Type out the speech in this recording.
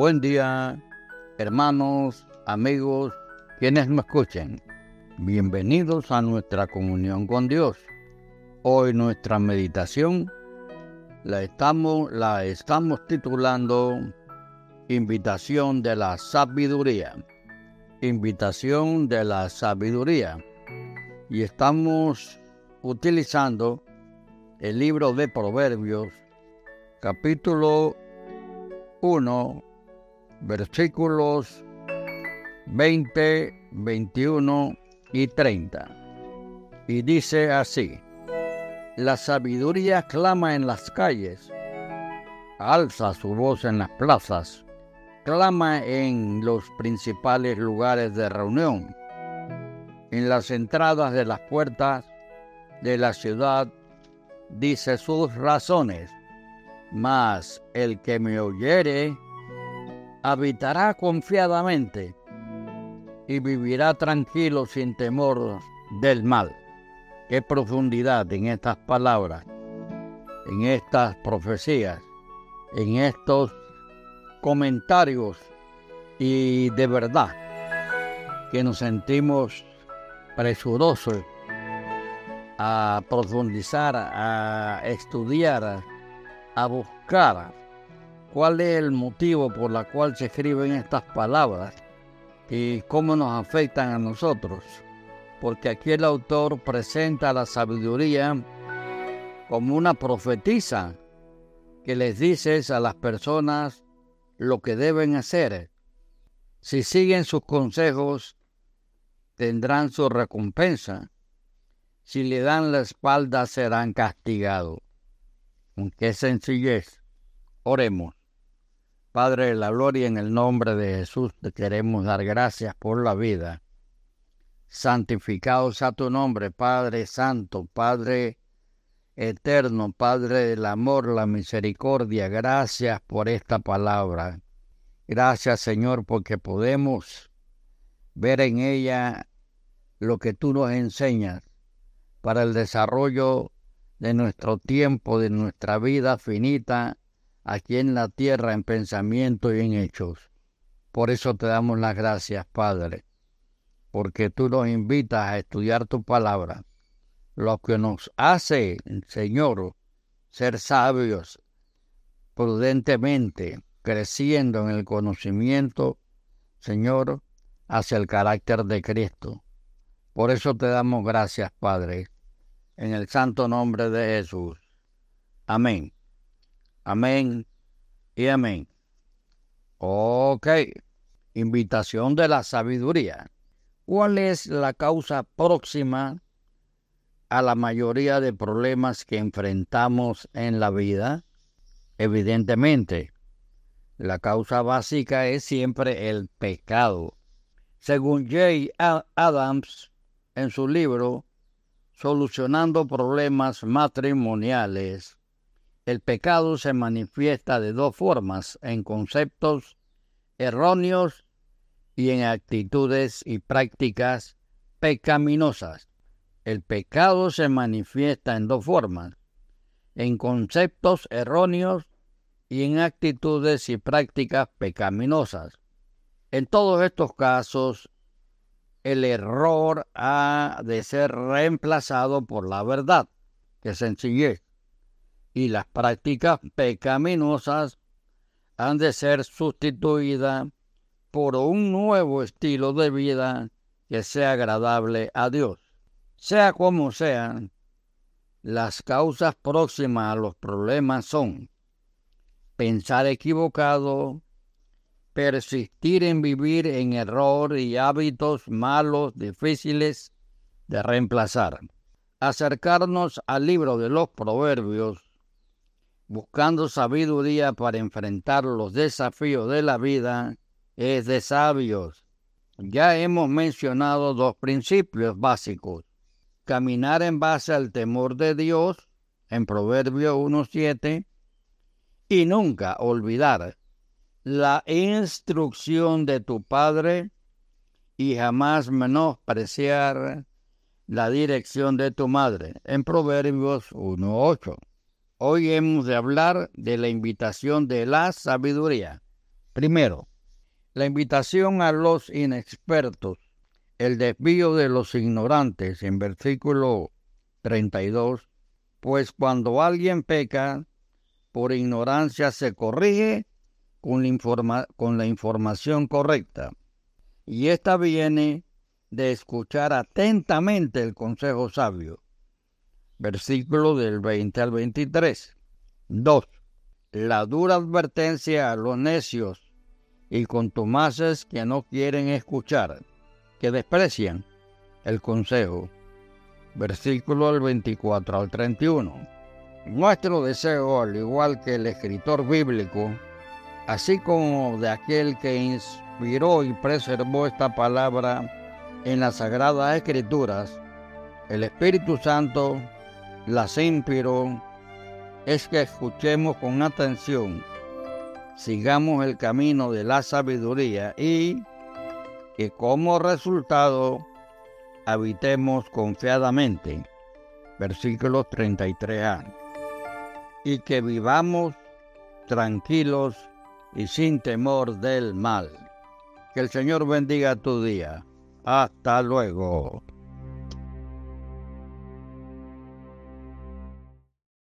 Buen día, hermanos, amigos, quienes me escuchen. Bienvenidos a nuestra comunión con Dios. Hoy nuestra meditación la estamos, la estamos titulando Invitación de la Sabiduría. Invitación de la Sabiduría. Y estamos utilizando el libro de Proverbios, capítulo 1, versículos 20, 21 y 30. Y dice así, la sabiduría clama en las calles, alza su voz en las plazas, clama en los principales lugares de reunión, en las entradas de las puertas de la ciudad, dice sus razones mas el que me oyere habitará confiadamente y vivirá tranquilo sin temor del mal. Qué profundidad en estas palabras, en estas profecías, en estos comentarios y de verdad que nos sentimos presurosos a profundizar, a estudiar, a buscar cuál es el motivo por la cual se escriben estas palabras y cómo nos afectan a nosotros. Porque aquí el autor presenta la sabiduría como una profetisa que les dice a las personas lo que deben hacer. Si siguen sus consejos, tendrán su recompensa. Si le dan la espalda, serán castigados. Con qué sencillez. Oremos. Padre de la gloria, en el nombre de Jesús te queremos dar gracias por la vida. Santificado sea tu nombre, Padre Santo, Padre eterno, Padre del amor, la misericordia. Gracias por esta palabra. Gracias, Señor, porque podemos ver en ella lo que tú nos enseñas para el desarrollo de nuestro tiempo, de nuestra vida finita aquí en la tierra en pensamiento y en hechos. Por eso te damos las gracias, Padre, porque tú nos invitas a estudiar tu palabra, lo que nos hace, Señor, ser sabios prudentemente, creciendo en el conocimiento, Señor, hacia el carácter de Cristo. Por eso te damos gracias, Padre en el santo nombre de Jesús. Amén. Amén y amén. Ok. Invitación de la sabiduría. ¿Cuál es la causa próxima a la mayoría de problemas que enfrentamos en la vida? Evidentemente, la causa básica es siempre el pecado. Según Jay Adams, en su libro solucionando problemas matrimoniales. El pecado se manifiesta de dos formas, en conceptos erróneos y en actitudes y prácticas pecaminosas. El pecado se manifiesta en dos formas, en conceptos erróneos y en actitudes y prácticas pecaminosas. En todos estos casos, el error ha de ser reemplazado por la verdad, que sencillez, y las prácticas pecaminosas han de ser sustituidas por un nuevo estilo de vida que sea agradable a Dios. Sea como sean, las causas próximas a los problemas son pensar equivocado, persistir en vivir en error y hábitos malos difíciles de reemplazar. Acercarnos al libro de los proverbios, buscando sabiduría para enfrentar los desafíos de la vida, es de sabios. Ya hemos mencionado dos principios básicos. Caminar en base al temor de Dios, en Proverbio 1.7, y nunca olvidar la instrucción de tu Padre y jamás menospreciar la dirección de tu madre, en Proverbios 1.8. Hoy hemos de hablar de la invitación de la sabiduría. Primero, la invitación a los inexpertos, el desvío de los ignorantes en versículo 32, pues cuando alguien peca, por ignorancia se corrige con la, con la información correcta. Y esta viene de escuchar atentamente el consejo sabio. Versículo del 20 al 23. 2. La dura advertencia a los necios y contumaces que no quieren escuchar, que desprecian el consejo. Versículo del 24 al 31. Nuestro deseo, al igual que el escritor bíblico, así como de aquel que inspiró y preservó esta palabra en las Sagradas Escrituras, el Espíritu Santo las inspiró, es que escuchemos con atención, sigamos el camino de la sabiduría y que como resultado habitemos confiadamente. Versículo 33a. Y que vivamos tranquilos y sin temor del mal. Que el Señor bendiga tu día. Hasta luego.